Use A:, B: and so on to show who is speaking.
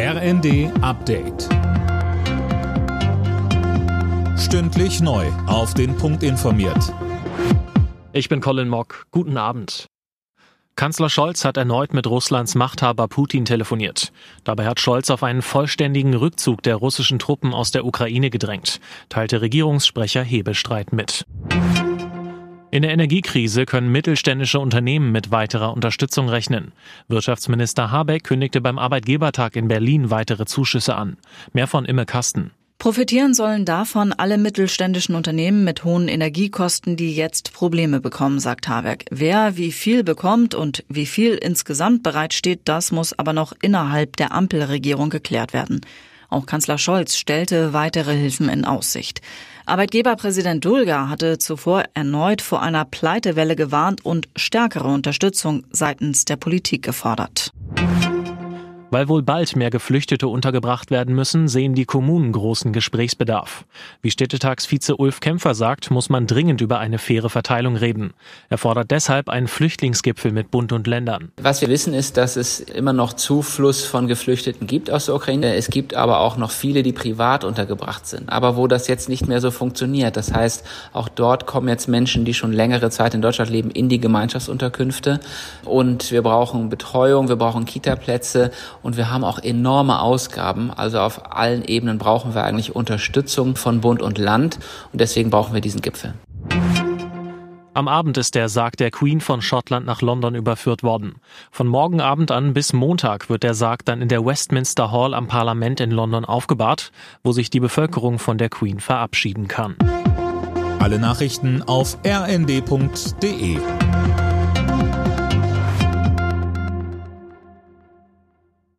A: RND Update. Stündlich neu. Auf den Punkt informiert.
B: Ich bin Colin Mock. Guten Abend. Kanzler Scholz hat erneut mit Russlands Machthaber Putin telefoniert. Dabei hat Scholz auf einen vollständigen Rückzug der russischen Truppen aus der Ukraine gedrängt, teilte Regierungssprecher Hebestreit mit. In der Energiekrise können mittelständische Unternehmen mit weiterer Unterstützung rechnen. Wirtschaftsminister Habeck kündigte beim Arbeitgebertag in Berlin weitere Zuschüsse an. Mehr von Imme Kasten.
C: Profitieren sollen davon alle mittelständischen Unternehmen mit hohen Energiekosten, die jetzt Probleme bekommen, sagt Habeck. Wer wie viel bekommt und wie viel insgesamt bereitsteht, das muss aber noch innerhalb der Ampelregierung geklärt werden. Auch Kanzler Scholz stellte weitere Hilfen in Aussicht. Arbeitgeberpräsident Dulger hatte zuvor erneut vor einer Pleitewelle gewarnt und stärkere Unterstützung seitens der Politik gefordert.
B: Weil wohl bald mehr Geflüchtete untergebracht werden müssen, sehen die Kommunen großen Gesprächsbedarf. Wie Städtetagsvize Ulf Kämpfer sagt, muss man dringend über eine faire Verteilung reden. Er fordert deshalb einen Flüchtlingsgipfel mit Bund und Ländern.
D: Was wir wissen ist, dass es immer noch Zufluss von Geflüchteten gibt aus der Ukraine. Es gibt aber auch noch viele, die privat untergebracht sind. Aber wo das jetzt nicht mehr so funktioniert. Das heißt, auch dort kommen jetzt Menschen, die schon längere Zeit in Deutschland leben, in die Gemeinschaftsunterkünfte. Und wir brauchen Betreuung, wir brauchen Kitaplätze und wir haben auch enorme Ausgaben. Also auf allen Ebenen brauchen wir eigentlich Unterstützung von Bund und Land und deswegen brauchen wir diesen Gipfel.
B: Am Abend ist der Sarg der Queen von Schottland nach London überführt worden. Von morgen Abend an bis Montag wird der Sarg dann in der Westminster Hall am Parlament in London aufgebahrt, wo sich die Bevölkerung von der Queen verabschieden kann.
A: Alle Nachrichten auf rnd.de